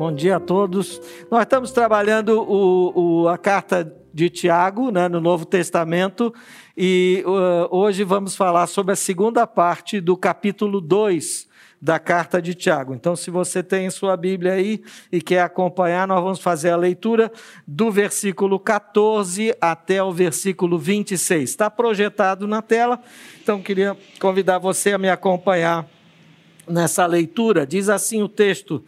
Bom dia a todos. Nós estamos trabalhando o, o, a carta de Tiago, né, no Novo Testamento, e uh, hoje vamos falar sobre a segunda parte do capítulo 2 da carta de Tiago. Então, se você tem sua Bíblia aí e quer acompanhar, nós vamos fazer a leitura do versículo 14 até o versículo 26. Está projetado na tela, então queria convidar você a me acompanhar nessa leitura. Diz assim o texto: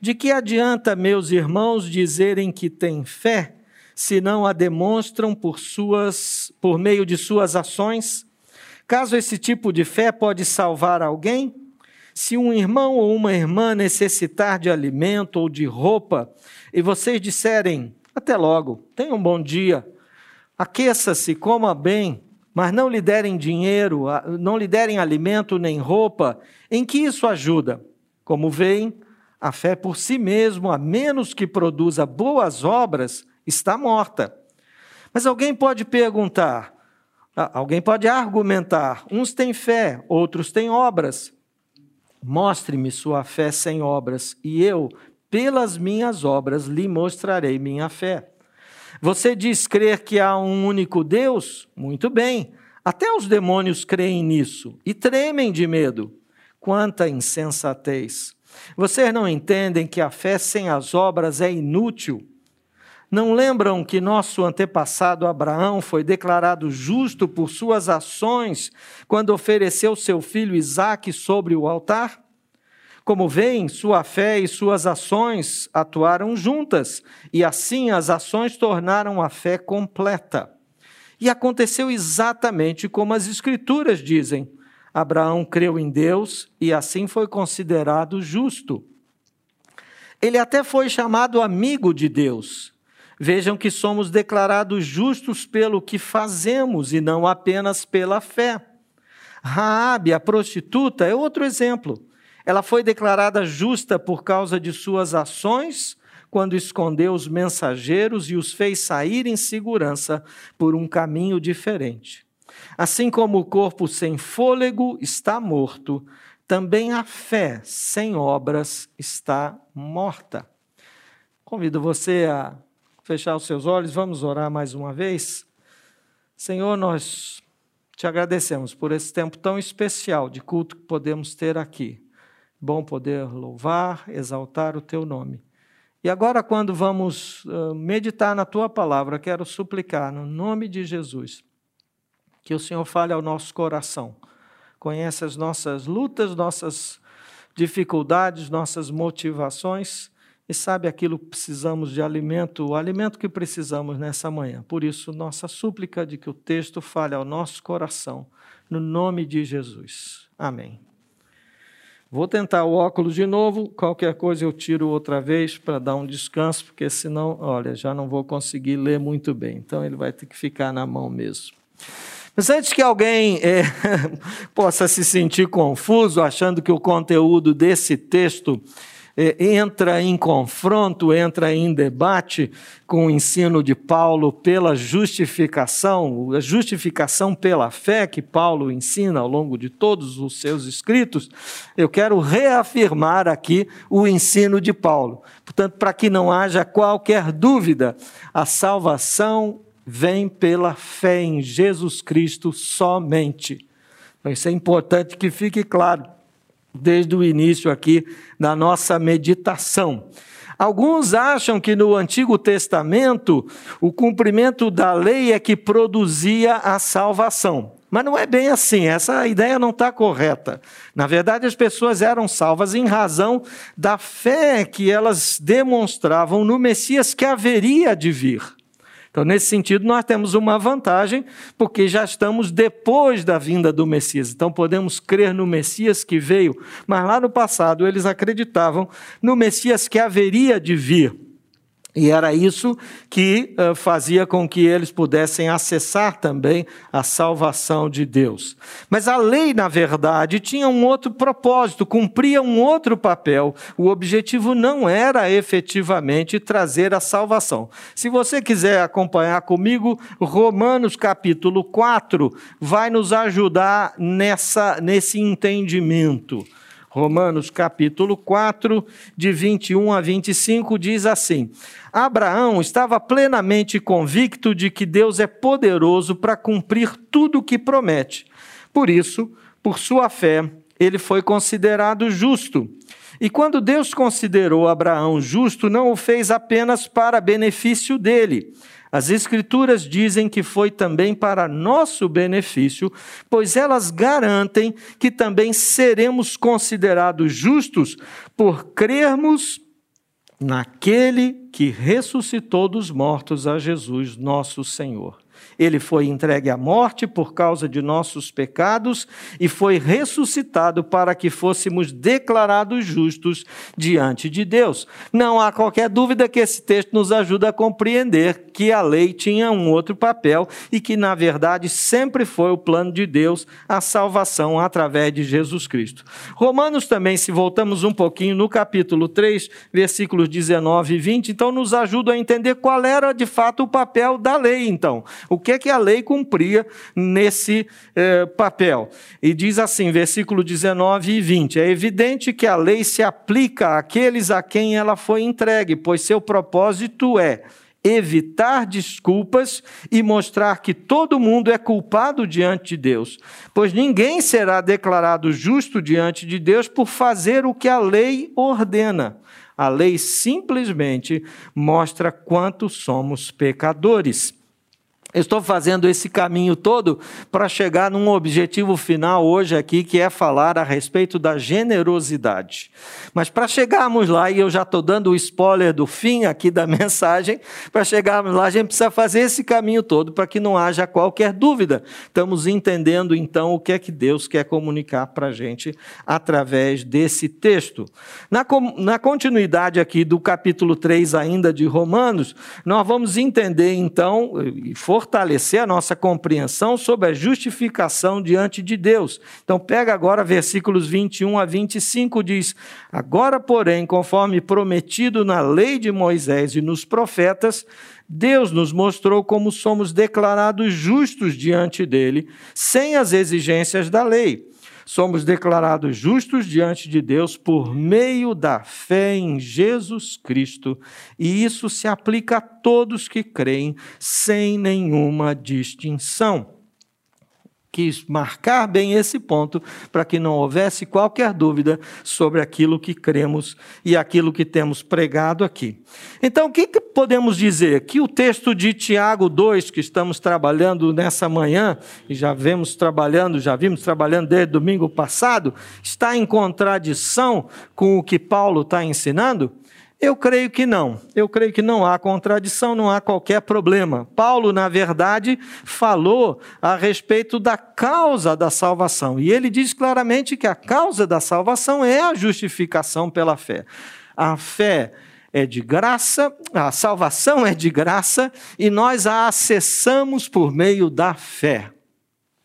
De que adianta, meus irmãos, dizerem que têm fé, se não a demonstram por suas por meio de suas ações? Caso esse tipo de fé pode salvar alguém, se um irmão ou uma irmã necessitar de alimento ou de roupa, e vocês disserem, até logo, tenha um bom dia, aqueça-se, coma bem, mas não lhe derem dinheiro, não lhe derem alimento nem roupa, em que isso ajuda? Como veem, a fé por si mesmo, a menos que produza boas obras, está morta. Mas alguém pode perguntar, alguém pode argumentar: uns têm fé, outros têm obras. Mostre-me sua fé sem obras, e eu, pelas minhas obras, lhe mostrarei minha fé. Você diz crer que há um único Deus? Muito bem. Até os demônios creem nisso e tremem de medo. Quanta insensatez! Vocês não entendem que a fé sem as obras é inútil? Não lembram que nosso antepassado Abraão foi declarado justo por suas ações quando ofereceu seu filho Isaque sobre o altar? Como veem, sua fé e suas ações atuaram juntas, e assim as ações tornaram a fé completa. E aconteceu exatamente como as Escrituras dizem: Abraão creu em Deus e assim foi considerado justo. Ele até foi chamado amigo de Deus. Vejam que somos declarados justos pelo que fazemos e não apenas pela fé. Raabe, a prostituta, é outro exemplo. Ela foi declarada justa por causa de suas ações, quando escondeu os mensageiros e os fez sair em segurança por um caminho diferente. Assim como o corpo sem fôlego está morto, também a fé sem obras está morta. Convido você a fechar os seus olhos, vamos orar mais uma vez. Senhor, nós te agradecemos por esse tempo tão especial de culto que podemos ter aqui. Bom poder louvar, exaltar o teu nome. E agora, quando vamos uh, meditar na tua palavra, quero suplicar, no nome de Jesus, que o Senhor fale ao nosso coração. Conhece as nossas lutas, nossas dificuldades, nossas motivações e sabe aquilo que precisamos de alimento, o alimento que precisamos nessa manhã. Por isso, nossa súplica de que o texto fale ao nosso coração, no nome de Jesus. Amém. Vou tentar o óculos de novo, qualquer coisa eu tiro outra vez para dar um descanso, porque senão, olha, já não vou conseguir ler muito bem. Então ele vai ter que ficar na mão mesmo. Mas antes que alguém é, possa se sentir confuso, achando que o conteúdo desse texto é, entra em confronto, entra em debate com o ensino de Paulo pela justificação, a justificação pela fé que Paulo ensina ao longo de todos os seus escritos, eu quero reafirmar aqui o ensino de Paulo. Portanto, para que não haja qualquer dúvida, a salvação vem pela fé em Jesus Cristo somente. Então, isso é importante que fique claro desde o início aqui da nossa meditação. Alguns acham que no Antigo Testamento o cumprimento da lei é que produzia a salvação. Mas não é bem assim, essa ideia não está correta. Na verdade, as pessoas eram salvas em razão da fé que elas demonstravam no Messias que haveria de vir. Então, nesse sentido, nós temos uma vantagem, porque já estamos depois da vinda do Messias. Então, podemos crer no Messias que veio, mas lá no passado eles acreditavam no Messias que haveria de vir. E era isso que uh, fazia com que eles pudessem acessar também a salvação de Deus. Mas a lei, na verdade, tinha um outro propósito, cumpria um outro papel. O objetivo não era efetivamente trazer a salvação. Se você quiser acompanhar comigo, Romanos capítulo 4 vai nos ajudar nessa, nesse entendimento. Romanos capítulo 4, de 21 a 25, diz assim: Abraão estava plenamente convicto de que Deus é poderoso para cumprir tudo o que promete. Por isso, por sua fé, ele foi considerado justo. E quando Deus considerou Abraão justo, não o fez apenas para benefício dele. As Escrituras dizem que foi também para nosso benefício, pois elas garantem que também seremos considerados justos por crermos naquele que ressuscitou dos mortos a Jesus, nosso Senhor. Ele foi entregue à morte por causa de nossos pecados e foi ressuscitado para que fôssemos declarados justos diante de Deus. Não há qualquer dúvida que esse texto nos ajuda a compreender que a lei tinha um outro papel e que, na verdade, sempre foi o plano de Deus a salvação através de Jesus Cristo. Romanos também, se voltamos um pouquinho no capítulo 3, versículos 19 e 20, então nos ajuda a entender qual era de fato o papel da lei, então. O que é que a lei cumpria nesse eh, papel? E diz assim, versículo 19 e 20: É evidente que a lei se aplica àqueles a quem ela foi entregue, pois seu propósito é evitar desculpas e mostrar que todo mundo é culpado diante de Deus, pois ninguém será declarado justo diante de Deus por fazer o que a lei ordena. A lei simplesmente mostra quanto somos pecadores. Estou fazendo esse caminho todo para chegar num objetivo final hoje aqui, que é falar a respeito da generosidade. Mas para chegarmos lá, e eu já estou dando o spoiler do fim aqui da mensagem, para chegarmos lá, a gente precisa fazer esse caminho todo para que não haja qualquer dúvida. Estamos entendendo então o que é que Deus quer comunicar para a gente através desse texto. Na, na continuidade aqui do capítulo 3, ainda de Romanos, nós vamos entender então, e for fortalecer a nossa compreensão sobre a justificação diante de Deus. Então, pega agora versículos 21 a 25, diz: Agora, porém, conforme prometido na lei de Moisés e nos profetas, Deus nos mostrou como somos declarados justos diante dele, sem as exigências da lei somos declarados justos diante de Deus por meio da fé em Jesus Cristo, e isso se aplica a todos que creem, sem nenhuma distinção quis marcar bem esse ponto para que não houvesse qualquer dúvida sobre aquilo que cremos e aquilo que temos pregado aqui. Então, o que, que podemos dizer? Que o texto de Tiago 2, que estamos trabalhando nessa manhã, e já vemos trabalhando, já vimos trabalhando desde domingo passado, está em contradição com o que Paulo está ensinando? Eu creio que não. Eu creio que não há contradição, não há qualquer problema. Paulo, na verdade, falou a respeito da causa da salvação. E ele diz claramente que a causa da salvação é a justificação pela fé. A fé é de graça, a salvação é de graça e nós a acessamos por meio da fé.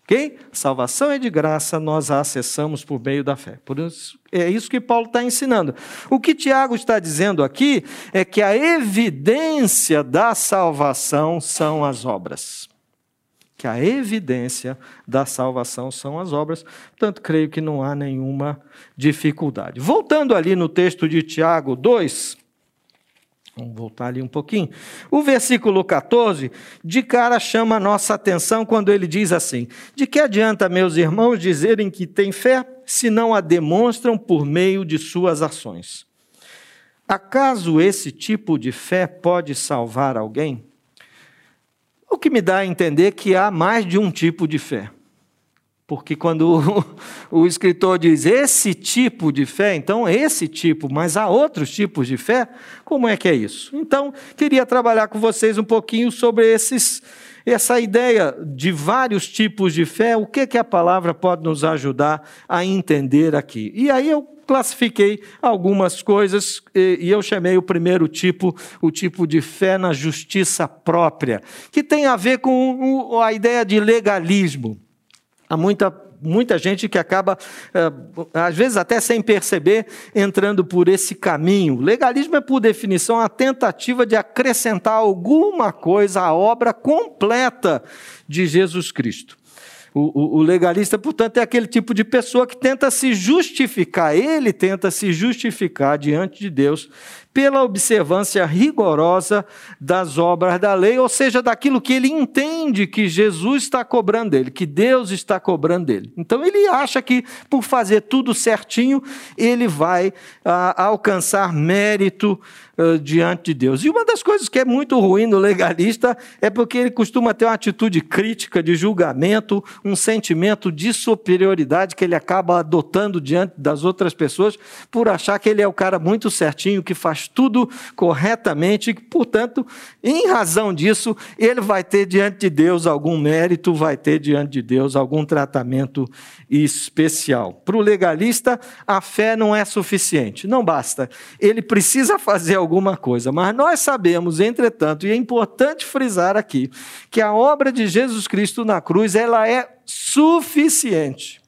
Ok? Salvação é de graça, nós a acessamos por meio da fé. Por isso, é isso que Paulo está ensinando. O que Tiago está dizendo aqui é que a evidência da salvação são as obras. Que a evidência da salvação são as obras. Portanto, creio que não há nenhuma dificuldade. Voltando ali no texto de Tiago 2, Vamos voltar ali um pouquinho. O versículo 14, de cara chama a nossa atenção quando ele diz assim: De que adianta, meus irmãos, dizerem que têm fé, se não a demonstram por meio de suas ações? Acaso esse tipo de fé pode salvar alguém? O que me dá a entender que há mais de um tipo de fé. Porque quando o, o, escritor diz esse tipo de fé, então esse tipo, mas há outros tipos de fé, como é que é isso? Então, queria trabalhar com vocês um pouquinho sobre esses, essa ideia de vários tipos de fé, o que, que a palavra pode nos ajudar a entender aqui. E aí eu classifiquei algumas coisas e, eu chamei o primeiro tipo, o tipo de fé na justiça própria, que tem a ver com a ideia de legalismo. Há muita, muita gente que acaba, eh, às vezes até sem perceber, entrando por esse caminho. Legalismo é, por definição, a tentativa de acrescentar alguma coisa à obra completa de Jesus Cristo. O, o, o, legalista, portanto, é aquele tipo de pessoa que tenta se justificar, ele tenta se justificar diante de Deus pela observância rigorosa das obras da lei, ou seja, daquilo que ele entende que Jesus está cobrando dele, que Deus está cobrando dele. Então ele acha que por fazer tudo certinho, ele vai ah, alcançar mérito diante de Deus. E uma das coisas que é muito ruim no legalista é porque ele costuma ter uma atitude crítica, de julgamento, um sentimento de superioridade que ele acaba adotando diante das outras pessoas por achar que ele é o cara muito certinho, que faz tudo corretamente, e, portanto, em razão disso, ele vai ter diante de Deus algum mérito, vai ter diante de Deus algum tratamento especial. Para o legalista, a fé não é suficiente, não basta. Ele precisa fazer alguma coisa, mas nós sabemos, entretanto, e é importante frisar aqui, que a obra de Jesus Cristo na cruz, ela é suficiente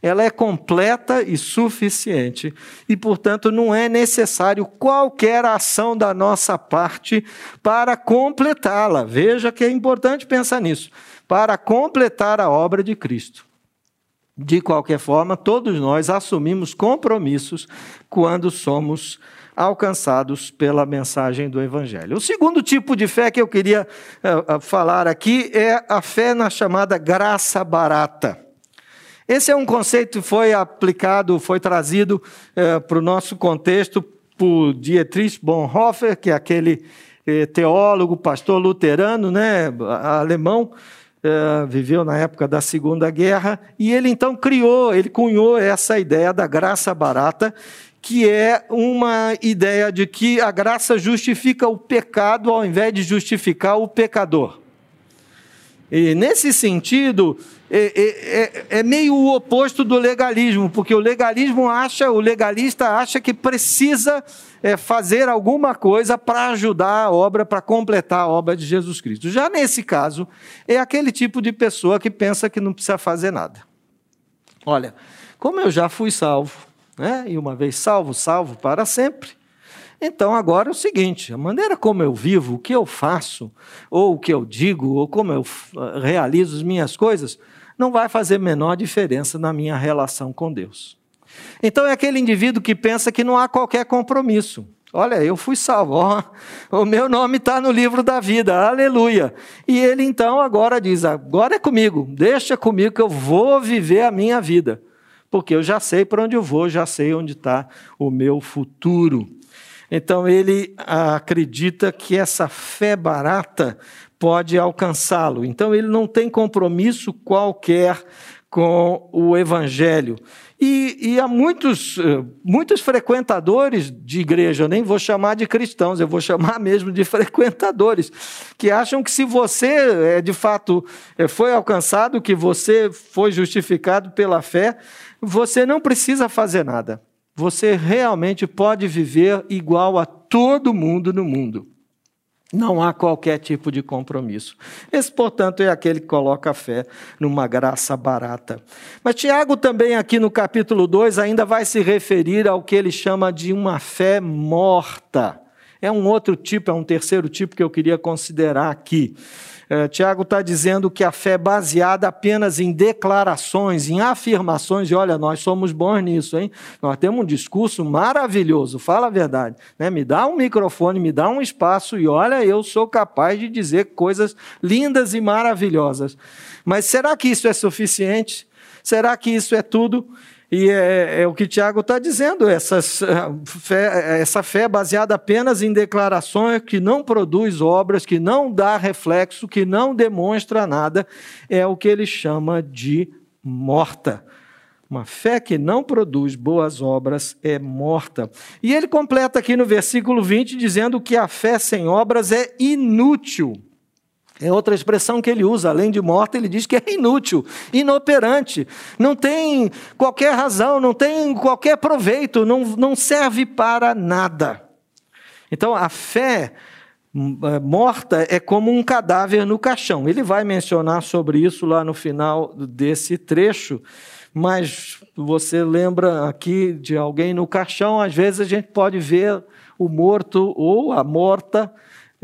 ela é completa e suficiente. E, portanto, não é necessário qualquer ação da nossa parte para completá-la. Veja que é importante pensar nisso. Para completar a obra de Cristo. De qualquer forma, todos nós assumimos compromissos quando somos alcançados pela mensagem do Evangelho. O segundo tipo de fé que eu queria uh, falar aqui é a fé na chamada graça barata. Esse é um conceito que foi aplicado, foi trazido eh, para o nosso contexto por Dietrich Bonhoeffer, que é aquele eh, teólogo, pastor luterano, né, alemão, eh, viveu na época da Segunda Guerra, e ele então criou, ele cunhou essa ideia da graça barata, que é uma ideia de que a graça justifica o pecado ao invés de justificar o pecador. E nesse sentido, é, é, é, é, meio o oposto do legalismo, porque o legalismo acha, o legalista acha que precisa é, fazer alguma coisa para ajudar a obra, para completar a obra de Jesus Cristo. Já nesse caso, é aquele tipo de pessoa que pensa que não precisa fazer nada. Olha, como eu já fui salvo, né, e uma vez salvo, salvo para sempre, então agora é o seguinte: a maneira como eu vivo, o que eu faço, ou o que eu digo, ou como eu realizo as minhas coisas, não vai fazer menor diferença na minha relação com Deus. Então é aquele indivíduo que pensa que não há qualquer compromisso. Olha, eu fui salvo, o meu nome está no livro da vida, aleluia. E ele então agora diz: agora é comigo, deixa comigo que eu vou viver a minha vida, porque eu já sei para onde eu vou, já sei onde está o meu futuro. Então ele acredita que essa fé barata pode alcançá-lo. Então ele não tem compromisso qualquer com o evangelho. E, e, há muitos, eh, muitos frequentadores de igreja, eu nem vou chamar de cristãos, eu vou chamar mesmo de frequentadores, que acham que se você é, de fato eh, foi alcançado, que você foi justificado pela fé, você não precisa fazer nada você realmente pode viver igual a todo mundo no mundo. Não há qualquer tipo de compromisso. Esse, portanto, é aquele que coloca a fé numa graça barata. Mas Tiago também, aqui no capítulo 2, ainda vai se referir ao que ele chama de uma fé morta. É um outro tipo, é um terceiro tipo que eu queria considerar aqui. É, Tiago está dizendo que a fé é baseada apenas em declarações, em afirmações, e olha, nós somos bons nisso, hein? Nós temos um discurso maravilhoso, fala a verdade. Né? Me dá um microfone, me dá um espaço, e olha, eu sou capaz de dizer coisas lindas e maravilhosas. Mas será que isso é suficiente? Será que isso é tudo? E é, é o que Tiago está dizendo, essas, fé, essa fé baseada apenas em declarações, que não produz obras, que não dá reflexo, que não demonstra nada, é o que ele chama de morta. Uma fé que não produz boas obras é morta. E ele completa aqui no versículo 20, dizendo que a fé sem obras é inútil. É outra expressão que ele usa, além de morta, ele diz que é inútil, inoperante, não tem qualquer razão, não tem qualquer proveito, não, não serve para nada. Então, a fé é, morta é como um cadáver no caixão. Ele vai mencionar sobre isso lá no final desse trecho, mas você lembra aqui de alguém no caixão, às vezes a gente pode ver o morto ou a morta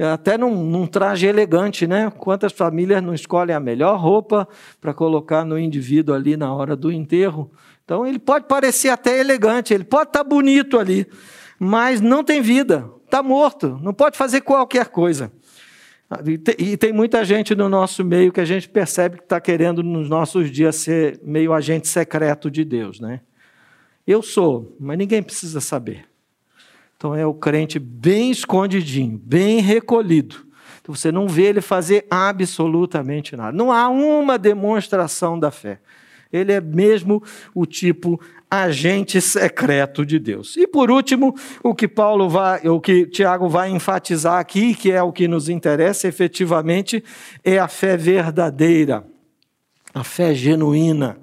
até num, num, traje elegante, né? Quantas famílias não escolhem a melhor roupa para colocar no indivíduo ali na hora do enterro? Então ele pode parecer até elegante, ele pode estar tá bonito ali, mas não tem vida, está morto, não pode fazer qualquer coisa. E tem muita gente no nosso meio que a gente percebe que está querendo nos nossos dias ser meio agente secreto de Deus, né? Eu sou, mas ninguém precisa saber. Então é o crente bem escondidinho, bem recolhido. Então você não vê ele fazer absolutamente nada. Não há uma demonstração da fé. Ele é mesmo o tipo agente secreto de Deus. E por último, o que Paulo vai, o que Tiago vai enfatizar aqui, que é o que nos interessa efetivamente, é a fé verdadeira, a fé genuína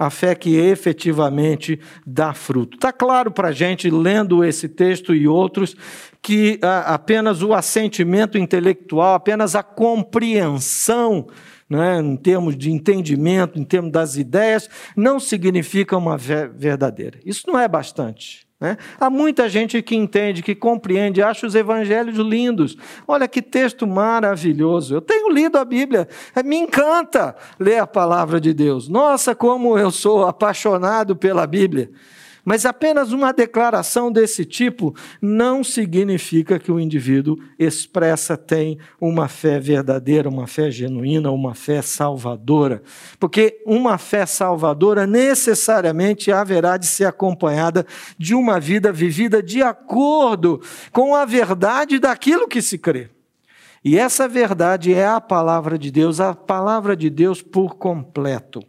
a fé que efetivamente dá fruto. Está claro para a gente, lendo esse texto e outros, que ah, apenas o assentimento intelectual, apenas a compreensão, né, em termos de entendimento, em termos das ideias, não significa uma fé verdadeira. Isso não é bastante. Né? Há muita gente que entende, que compreende, acha os evangelhos lindos. Olha que texto maravilhoso. Eu tenho lido a Bíblia, é, me encanta ler a palavra de Deus. Nossa, como eu sou apaixonado pela Bíblia. Mas apenas uma declaração desse tipo não significa que o indivíduo expressa tem uma fé verdadeira, uma fé genuína, uma fé salvadora. Porque uma fé salvadora necessariamente haverá de ser acompanhada de uma vida vivida de acordo com a verdade daquilo que se crê. E essa verdade é a palavra de Deus, a palavra de Deus por completo.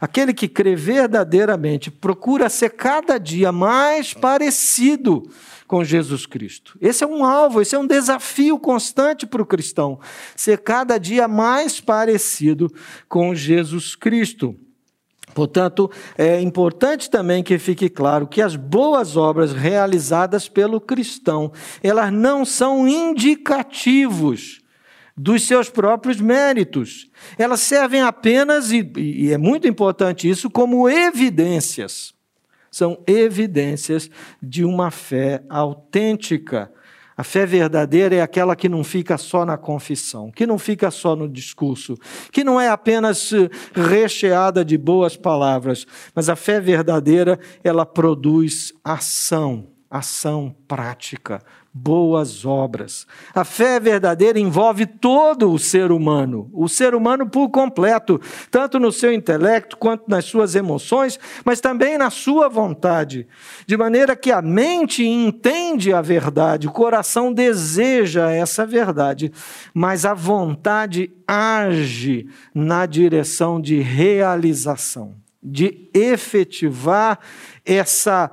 Aquele que crê verdadeiramente procura ser cada dia mais parecido com Jesus Cristo. Esse é um alvo, esse é um desafio constante para o cristão, ser cada dia mais parecido com Jesus Cristo. Portanto, é importante também que fique claro que as boas obras realizadas pelo cristão, elas não são indicativos dos seus próprios méritos. Elas servem apenas, e, e é muito importante isso, como evidências. São evidências de uma fé autêntica a fé verdadeira é aquela que não fica só na confissão, que não fica só no discurso, que não é apenas eh, recheada de boas palavras, mas a fé verdadeira, ela produz ação, ação prática, boas obras. A fé verdadeira envolve todo o ser humano, o ser humano por completo, tanto no seu intelecto quanto nas suas emoções, mas também na sua vontade, de maneira que a mente entende a verdade, o coração deseja essa verdade, mas a vontade age na direção de realização, de efetivar essa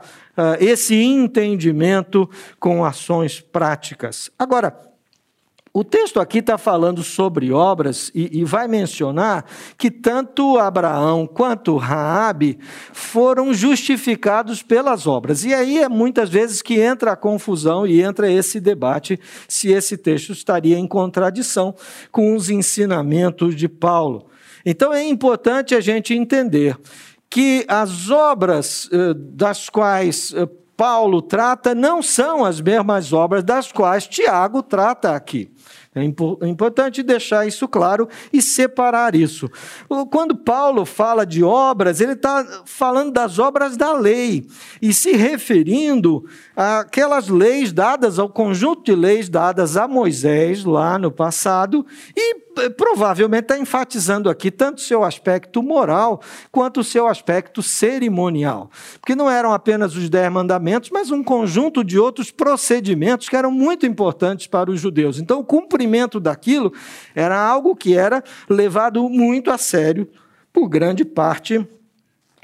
esse entendimento com ações práticas. Agora, o texto aqui está falando sobre obras e, e, vai mencionar que tanto Abraão quanto Raabe foram justificados pelas obras. E aí é muitas vezes que entra a confusão e entra esse debate se esse texto estaria em contradição com os ensinamentos de Paulo. Então é importante a gente entender que as obras eh, das quais eh, Paulo trata não são as mesmas obras das quais Tiago trata aqui. É, é importante deixar isso claro e separar isso. Quando Paulo fala de obras, ele está falando das obras da lei e se referindo àquelas leis dadas, ao conjunto de leis dadas a Moisés lá no passado e eh, provavelmente está enfatizando aqui tanto o seu aspecto moral quanto o seu aspecto cerimonial. Porque não eram apenas os dez mandamentos, mas um conjunto de outros procedimentos que eram muito importantes para os judeus. Então, o cumprimento daquilo era algo que era levado muito a sério por grande parte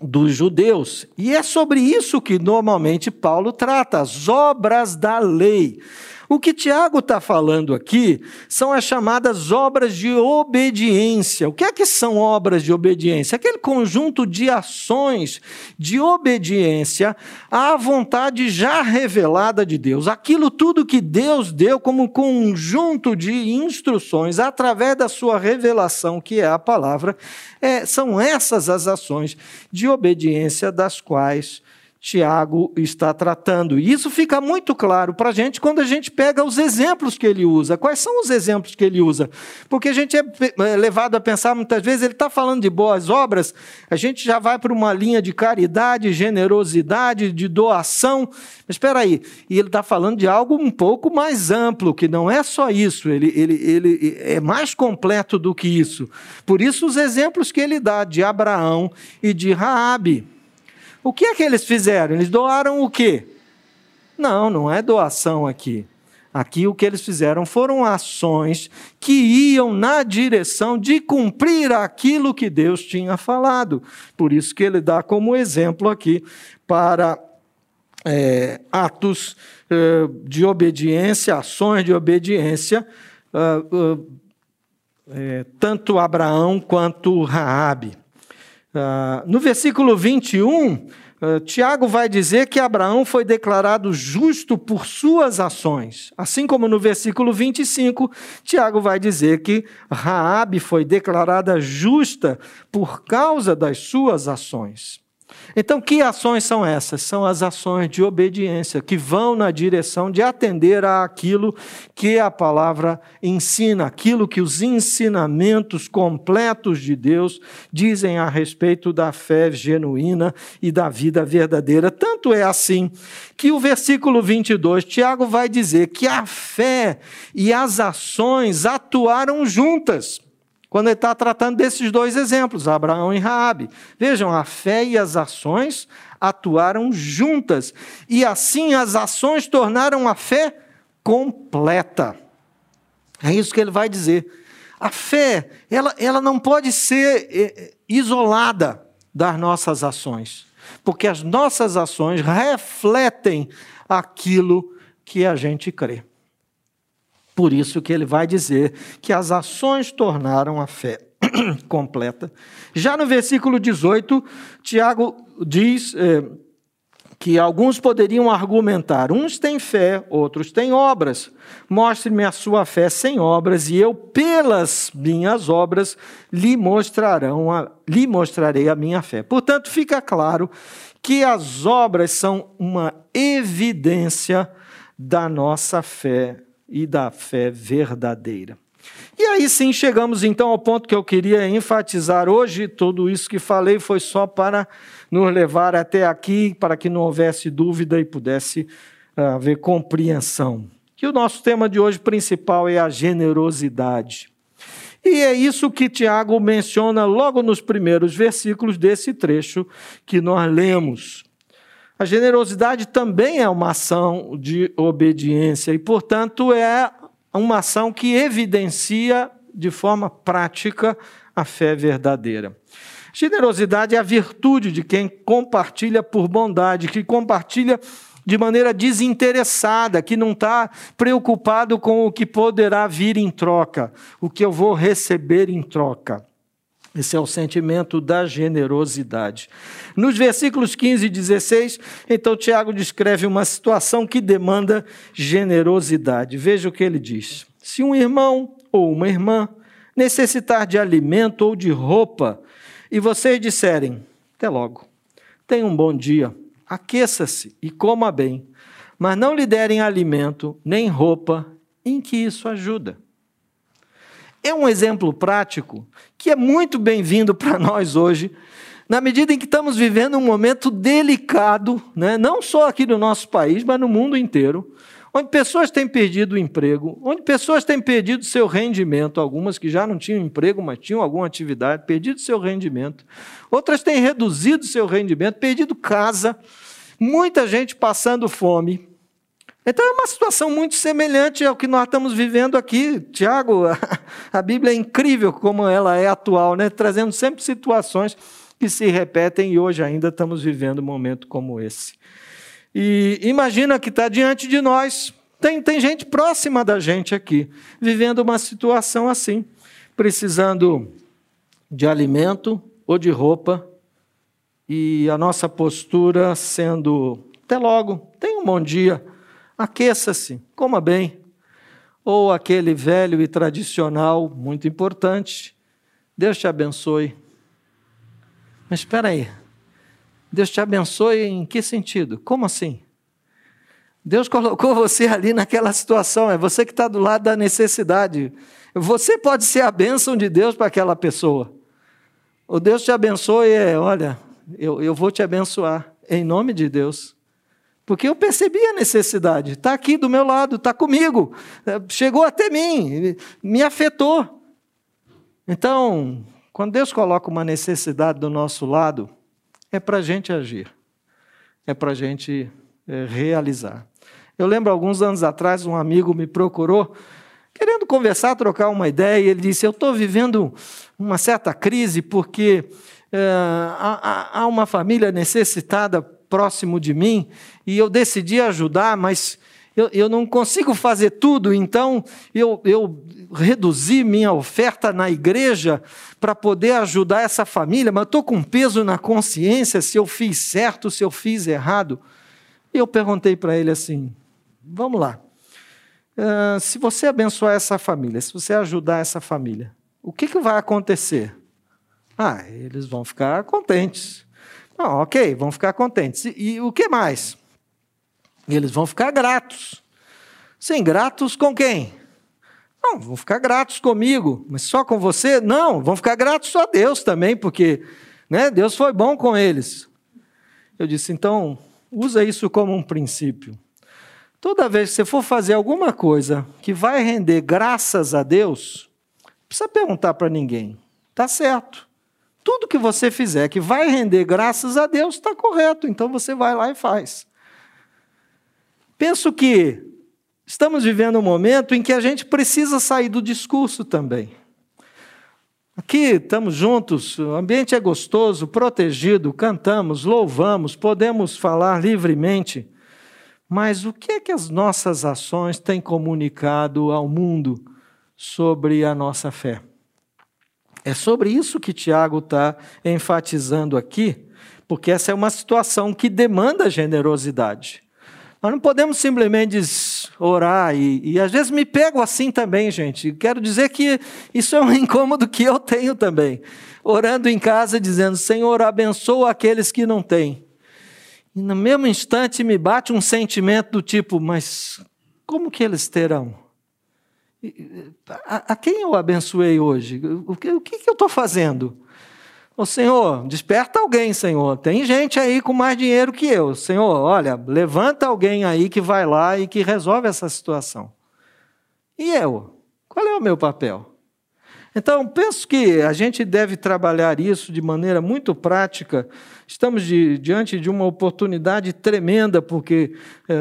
dos judeus. E é sobre isso que normalmente Paulo trata, as obras da lei. O que Tiago está falando aqui são as chamadas obras de obediência. O que é que são obras de obediência? Aquele conjunto de ações de obediência à vontade já revelada de Deus. Aquilo tudo que Deus deu como conjunto de instruções através da sua revelação, que é a palavra, é, são essas as ações de obediência das quais Tiago está tratando. E isso fica muito claro para a gente quando a gente pega os exemplos que ele usa. Quais são os exemplos que ele usa? Porque a gente é, é levado a pensar muitas vezes, ele está falando de boas obras, a gente já vai para uma linha de caridade, generosidade, de doação. Mas espera aí, e ele está falando de algo um pouco mais amplo, que não é só isso, ele, ele, ele é mais completo do que isso. Por isso, os exemplos que ele dá de Abraão e de Raabe. O que é que eles fizeram? Eles doaram o quê? Não, não é doação aqui. Aqui o que eles fizeram foram ações que iam na direção de cumprir aquilo que Deus tinha falado. Por isso que ele dá como exemplo aqui para é, atos é, de obediência, ações de obediência, é, tanto Abraão quanto Raabe. Uh, no versículo 21, uh, ah, Tiago vai dizer que Abraão foi declarado justo por suas ações. Assim como no versículo 25, Tiago vai dizer que Raabe foi declarada justa por causa das suas ações. Então, que ações são essas? São as ações de obediência que vão na direção de atender àquilo que a palavra ensina, aquilo que os ensinamentos completos de Deus dizem a respeito da fé genuína e da vida verdadeira. Tanto é assim que o versículo 22, Tiago vai dizer que a fé e as ações atuaram juntas quando ele está tratando desses dois exemplos, Abraão e Raabe. Vejam, a fé e as ações atuaram juntas, e assim as ações tornaram a fé completa. É isso que ele vai dizer. A fé, ela, ela não pode ser eh, isolada das nossas ações, porque as nossas ações refletem aquilo que a gente crê. Por isso que ele vai dizer que as ações tornaram a fé completa. Já no versículo 18, Tiago diz é, que alguns poderiam argumentar: uns têm fé, outros têm obras. Mostre-me a sua fé sem obras, e eu, pelas minhas obras, lhe, mostrarão a, lhe mostrarei a minha fé. Portanto, fica claro que as obras são uma evidência da nossa fé e da fé verdadeira. E aí sim chegamos então ao ponto que eu queria enfatizar hoje. Tudo isso que falei foi só para nos levar até aqui, para que não houvesse dúvida e pudesse ah, haver compreensão. Que o nosso tema de hoje principal é a generosidade. E é isso que Tiago menciona logo nos primeiros versículos desse trecho que nós lemos. A generosidade também é uma ação de obediência e, portanto, é uma ação que evidencia de forma prática a fé verdadeira. Generosidade é a virtude de quem compartilha por bondade, que compartilha de maneira desinteressada, que não está preocupado com o que poderá vir em troca, o que eu vou receber em troca. Esse é o sentimento da generosidade. Nos versículos 15 e 16, então Tiago descreve uma situação que demanda generosidade. Veja o que ele diz: Se um irmão ou uma irmã necessitar de alimento ou de roupa, e vocês disserem, até logo, tenha um bom dia, aqueça-se e coma bem, mas não lhe derem alimento nem roupa, em que isso ajuda? É um exemplo prático que é muito bem-vindo para nós hoje, na medida em que estamos vivendo um momento delicado, né? não só aqui no nosso país, mas no mundo inteiro, onde pessoas têm perdido o emprego, onde pessoas têm perdido seu rendimento, algumas que já não tinham emprego, mas tinham alguma atividade, perdido seu rendimento, outras têm reduzido seu rendimento, perdido casa, muita gente passando fome. Então é uma situação muito semelhante ao que nós estamos vivendo aqui. Tiago, a Bíblia é incrível como ela é atual, né? trazendo sempre situações que se repetem e hoje ainda estamos vivendo um momento como esse. E imagina que está diante de nós, tem, tem gente próxima da gente aqui, vivendo uma situação assim, precisando de alimento ou de roupa, e a nossa postura sendo, até logo, tenha um bom dia aqueça-se, coma bem. Ou aquele velho e tradicional, muito importante, Deus te abençoe. Mas espera aí, Deus te abençoe em que sentido? Como assim? Deus colocou você ali naquela situação, é você que está do lado da necessidade. Você pode ser a bênção de Deus para aquela pessoa. O Deus te abençoe é, olha, eu, eu vou te abençoar, em nome de Deus. Porque eu percebi a necessidade, está aqui do meu lado, está comigo, chegou até mim, me afetou. Então, quando Deus coloca uma necessidade do nosso lado, é para a gente agir, é para a gente é, realizar. Eu lembro alguns anos atrás, um amigo me procurou, querendo conversar, trocar uma ideia, e ele disse: Eu estou vivendo uma certa crise porque é, há, há uma família necessitada próximo de mim e eu decidi ajudar, mas eu, eu não consigo fazer tudo, então eu, eu reduzi minha oferta na igreja para poder ajudar essa família, mas estou com peso na consciência se eu fiz certo, se eu fiz errado. E eu perguntei para ele assim: vamos lá, uh, se você abençoar essa família, se você ajudar essa família, o que, que vai acontecer? Ah, eles vão ficar contentes. Ah, ok, vão ficar contentes. E, e o que mais? Eles vão ficar gratos. Sim, gratos com quem? Não, vão ficar gratos comigo, mas só com você? Não, vão ficar gratos a Deus também, porque né, Deus foi bom com eles. Eu disse, então, usa isso como um princípio. Toda vez que você for fazer alguma coisa que vai render graças a Deus, não precisa perguntar para ninguém. Está certo. Tudo que você fizer que vai render graças a Deus está correto, então você vai lá e faz. Penso que estamos vivendo um momento em que a gente precisa sair do discurso também. Aqui estamos juntos, o ambiente é gostoso, protegido, cantamos, louvamos, podemos falar livremente. Mas o que é que as nossas ações têm comunicado ao mundo sobre a nossa fé? É sobre isso que Tiago está enfatizando aqui, porque essa é uma situação que demanda generosidade. Nós não podemos simplesmente orar, e, e às vezes me pego assim também, gente. Quero dizer que isso é um incômodo que eu tenho também. Orando em casa, dizendo: Senhor, abençoa aqueles que não têm. E no mesmo instante me bate um sentimento do tipo: mas como que eles terão? A, quem eu abençoei hoje? O que, o que eu estou fazendo? Ô Senhor, desperta alguém, Senhor. Tem gente aí com mais dinheiro que eu. Senhor, olha, levanta alguém aí que vai lá e que resolve essa situação. E eu? Qual é o meu papel? Então, penso que a gente deve trabalhar isso de maneira muito prática. Estamos de, diante de uma oportunidade tremenda, porque é,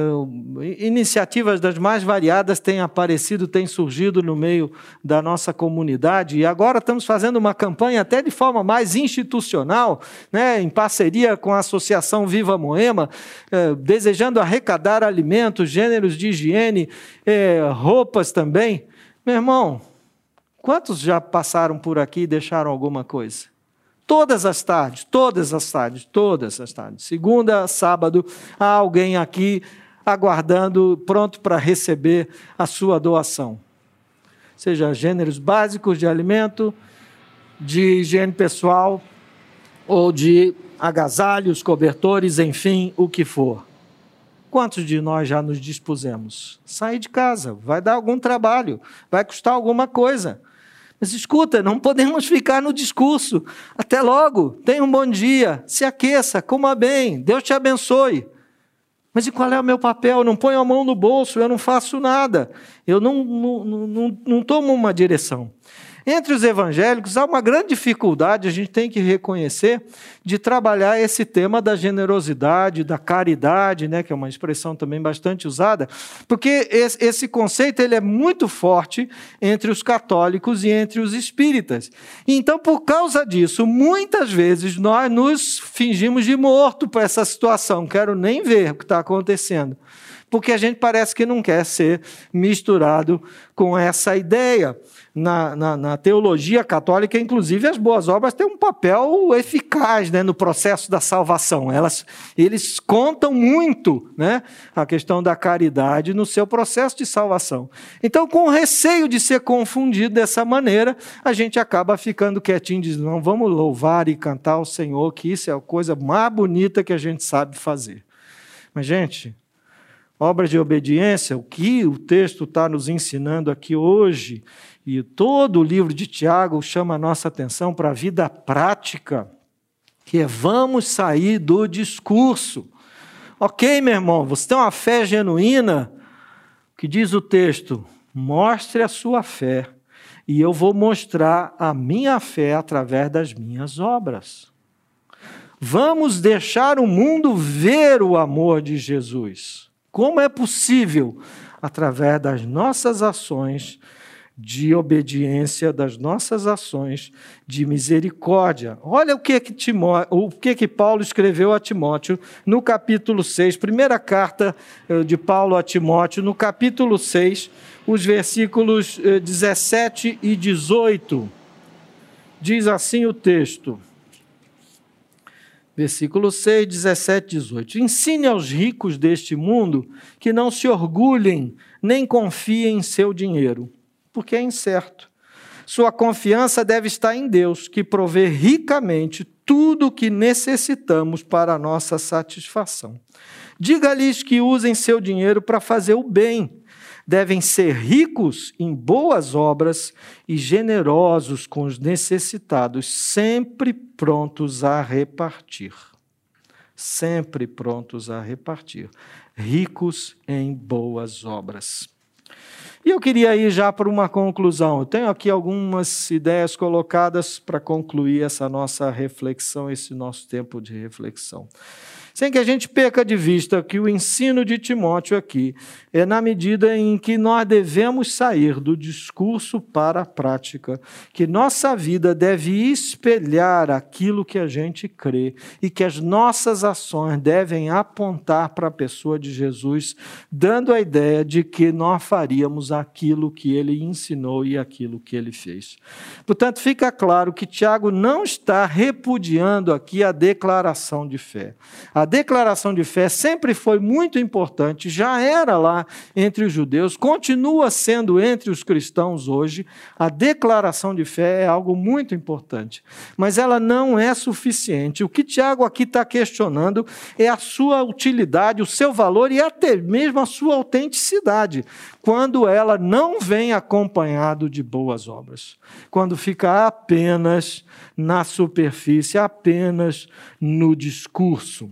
iniciativas das mais variadas têm aparecido, têm surgido no meio da nossa comunidade, e agora estamos fazendo uma campanha até de forma mais institucional, né, em parceria com a Associação Viva Moema, é, desejando arrecadar alimentos, gêneros de higiene, é, roupas também. Meu irmão, Quantos já passaram por aqui e deixaram alguma coisa? Todas as tardes, todas as tardes, todas as tardes. Segunda, sábado, há alguém aqui aguardando, pronto para receber a sua doação. Seja gêneros básicos de alimento, de higiene pessoal, ou de agasalhos, cobertores, enfim, o que for. Quantos de nós já nos dispusemos? Sair de casa, vai dar algum trabalho, vai custar alguma coisa. Mas escuta, não podemos ficar no discurso. Até logo, tenha um bom dia, se aqueça, coma bem, Deus te abençoe. Mas e qual é o meu papel? Eu não ponho a mão no bolso, eu não faço nada, eu não, não, não, não tomo uma direção. Entre os evangélicos, há uma grande dificuldade, a gente tem que reconhecer, de trabalhar esse tema da generosidade, da caridade, né, que é uma expressão também bastante usada, porque esse conceito ele é muito forte entre os católicos e entre os espíritas. Então, por causa disso, muitas vezes nós nos fingimos de morto para essa situação, quero nem ver o que está acontecendo porque a gente parece que não quer ser misturado com essa ideia na, na, na, teologia católica, inclusive, as boas obras têm um papel eficaz né, no processo da salvação. Elas, eles contam muito né, a questão da caridade no seu processo de salvação. Então, com receio de ser confundido dessa maneira, a gente acaba ficando quietinho, diz: não, vamos louvar e cantar ao Senhor, que isso é a coisa mais bonita que a gente sabe fazer. Mas, gente, obras de obediência, o que o texto está nos ensinando aqui hoje, e todo o livro de Tiago chama a nossa atenção para a vida prática, que é vamos sair do discurso. Ok, meu irmão, você tem uma fé genuína, que diz o texto, mostre a sua fé, e eu vou mostrar a minha fé através das minhas obras. Vamos deixar o mundo ver o amor de Jesus. Como é possível? Através das nossas ações de obediência, das nossas ações de misericórdia. Olha o que que, Timó, o que que Paulo escreveu a Timóteo no capítulo 6, primeira carta eh, de Paulo a Timóteo, no capítulo 6, os versículos 17 eh, e 18. Diz assim o texto. Versículo 6, 17 e 18. Ensine aos ricos deste mundo que não se orgulhem nem confiem em seu dinheiro porque é incerto. Sua confiança deve estar em Deus, que provê ricamente tudo o que necessitamos para a nossa satisfação. Diga-lhes que usem seu dinheiro para fazer o bem. Devem ser ricos em boas obras e generosos com os necessitados, sempre prontos a repartir. Sempre prontos a repartir. Ricos em boas obras. E eu queria ir já para uma conclusão. Eu tenho aqui algumas ideias colocadas para concluir essa nossa reflexão, esse nosso tempo de reflexão sem que a gente perca de vista que o ensino de Timóteo aqui é na medida em que nós devemos sair do discurso para a prática, que nossa vida deve espelhar aquilo que a gente crê e que as nossas ações devem apontar para a pessoa de Jesus, dando a ideia de que nós faríamos aquilo que ele ensinou e aquilo que ele fez. Portanto, fica claro que Tiago não está repudiando aqui a declaração de fé. A a declaração de fé sempre foi muito importante, já era lá entre os judeus, continua sendo entre os cristãos hoje. A declaração de fé é algo muito importante, mas ela não é suficiente. O que Tiago aqui está questionando é a sua utilidade, o seu valor e até mesmo a sua autenticidade, quando ela não vem acompanhado de boas obras, quando fica apenas na superfície, apenas no discurso.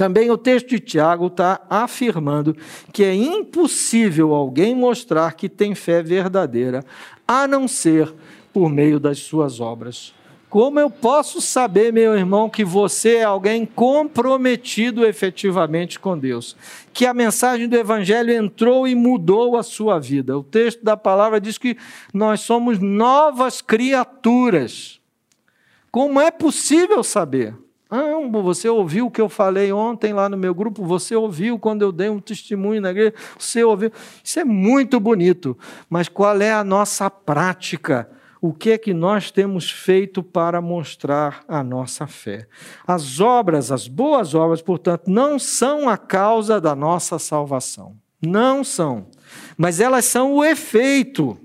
Também o texto de Tiago está afirmando que é impossível alguém mostrar que tem fé verdadeira, a não ser por meio das suas obras. Como eu posso saber, meu irmão, que você é alguém comprometido efetivamente com Deus? Que a mensagem do Evangelho entrou e mudou a sua vida? O texto da palavra diz que nós somos novas criaturas. Como é possível saber? Ah, você ouviu o que eu falei ontem lá no meu grupo, você ouviu quando eu dei um testemunho na igreja, você ouviu. Isso é muito bonito, mas qual é a nossa prática? O que é que nós temos feito para mostrar a nossa fé? As obras, as boas obras, portanto, não são a causa da nossa salvação. Não são. Mas elas são o efeito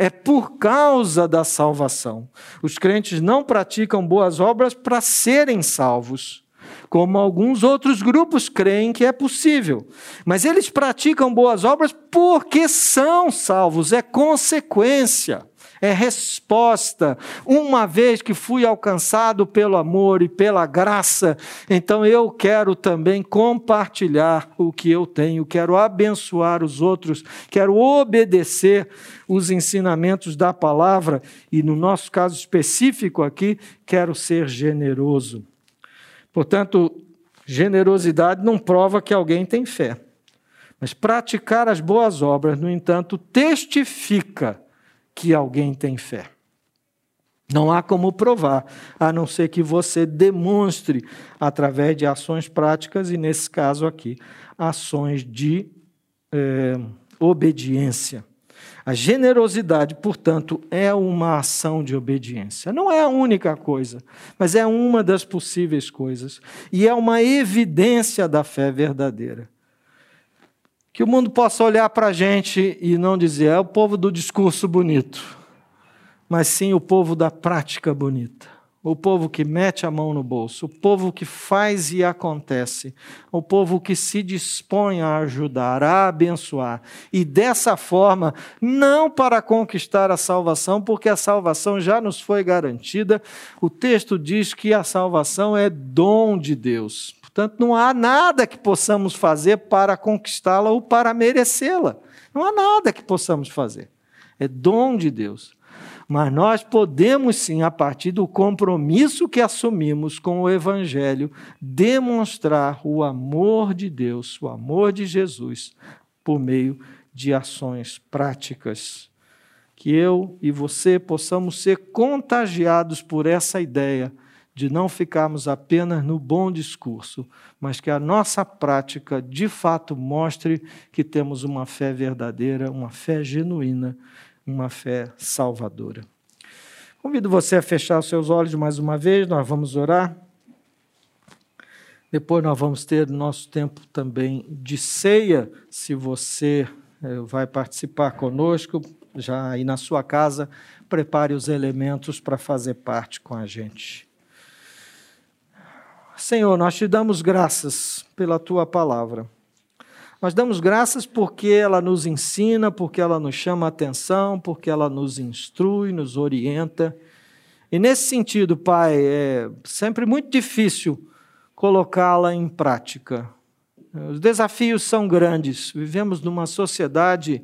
é por causa da salvação. Os crentes não praticam boas obras para serem salvos, como alguns outros grupos creem que é possível. Mas eles praticam boas obras porque são salvos, é consequência é resposta. Uma vez que fui alcançado pelo amor e pela graça, então eu quero também compartilhar o que eu tenho, quero abençoar os outros, quero obedecer os ensinamentos da palavra e, no nosso caso específico aqui, quero ser generoso. Portanto, generosidade não prova que alguém tem fé. Mas praticar as boas obras, no entanto, testifica que alguém tem fé. Não há como provar, a não ser que você demonstre através de ações práticas e, nesse caso aqui, ações de é, obediência. A generosidade, portanto, é uma ação de obediência. Não é a única coisa, mas é uma das possíveis coisas. E é uma evidência da fé verdadeira. Que o mundo possa olhar para a gente e não dizer, é o povo do discurso bonito, mas sim o povo da prática bonita o povo que mete a mão no bolso, o povo que faz e acontece, o povo que se dispõe a ajudar, a abençoar. E dessa forma, não para conquistar a salvação, porque a salvação já nos foi garantida. O texto diz que a salvação é dom de Deus. Portanto, não há nada que possamos fazer para conquistá-la ou para merecê-la. Não há nada que possamos fazer. É dom de Deus. Mas nós podemos sim, a partir do compromisso que assumimos com o Evangelho, demonstrar o amor de Deus, o amor de Jesus, por meio de ações práticas. Que eu e você possamos ser contagiados por essa ideia de não ficarmos apenas no bom discurso, mas que a nossa prática de fato mostre que temos uma fé verdadeira, uma fé genuína uma fé salvadora. Convido você a fechar seus olhos mais uma vez, nós vamos orar. Depois nós vamos ter nosso tempo também de ceia, se você eh, vai participar conosco, já aí na sua casa, prepare os elementos para fazer parte com a gente. Senhor, nós te damos graças pela tua palavra. Nós damos graças porque ela nos ensina, porque ela nos chama a atenção, porque ela nos instrui, nos orienta. E nesse sentido, Pai, é sempre muito difícil colocá-la em prática. Os desafios são grandes. Vivemos numa sociedade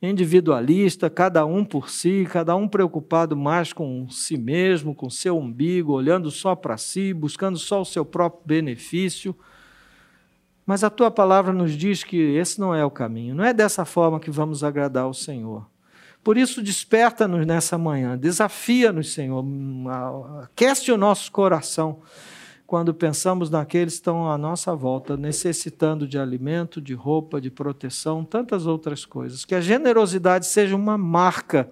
individualista, cada um por si, cada um preocupado mais com si mesmo, com seu umbigo, olhando só para si, buscando só o seu próprio benefício. Mas a tua palavra nos diz que esse não é o caminho, não é dessa forma que vamos agradar ao Senhor. Por isso, desperta-nos nessa manhã, desafia-nos, Senhor, aquece o nosso coração quando pensamos naqueles que estão à nossa volta, necessitando de alimento, de roupa, de proteção, tantas outras coisas. Que a generosidade seja uma marca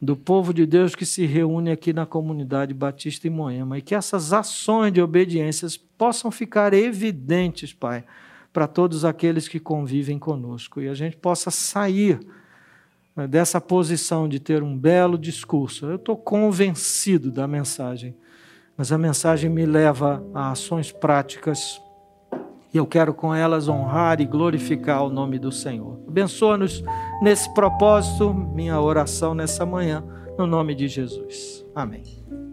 do povo de Deus que se reúne aqui na comunidade Batista em Moema e que essas ações de obediências possam ficar evidentes, Pai, para todos aqueles que convivem conosco e a gente possa sair né, dessa posição de ter um belo discurso. Eu estou convencido da mensagem, mas a mensagem me leva a ações práticas e eu quero com elas honrar e glorificar o nome do Senhor. Abençoa-nos nesse propósito, minha oração nessa manhã, no nome de Jesus. Amém.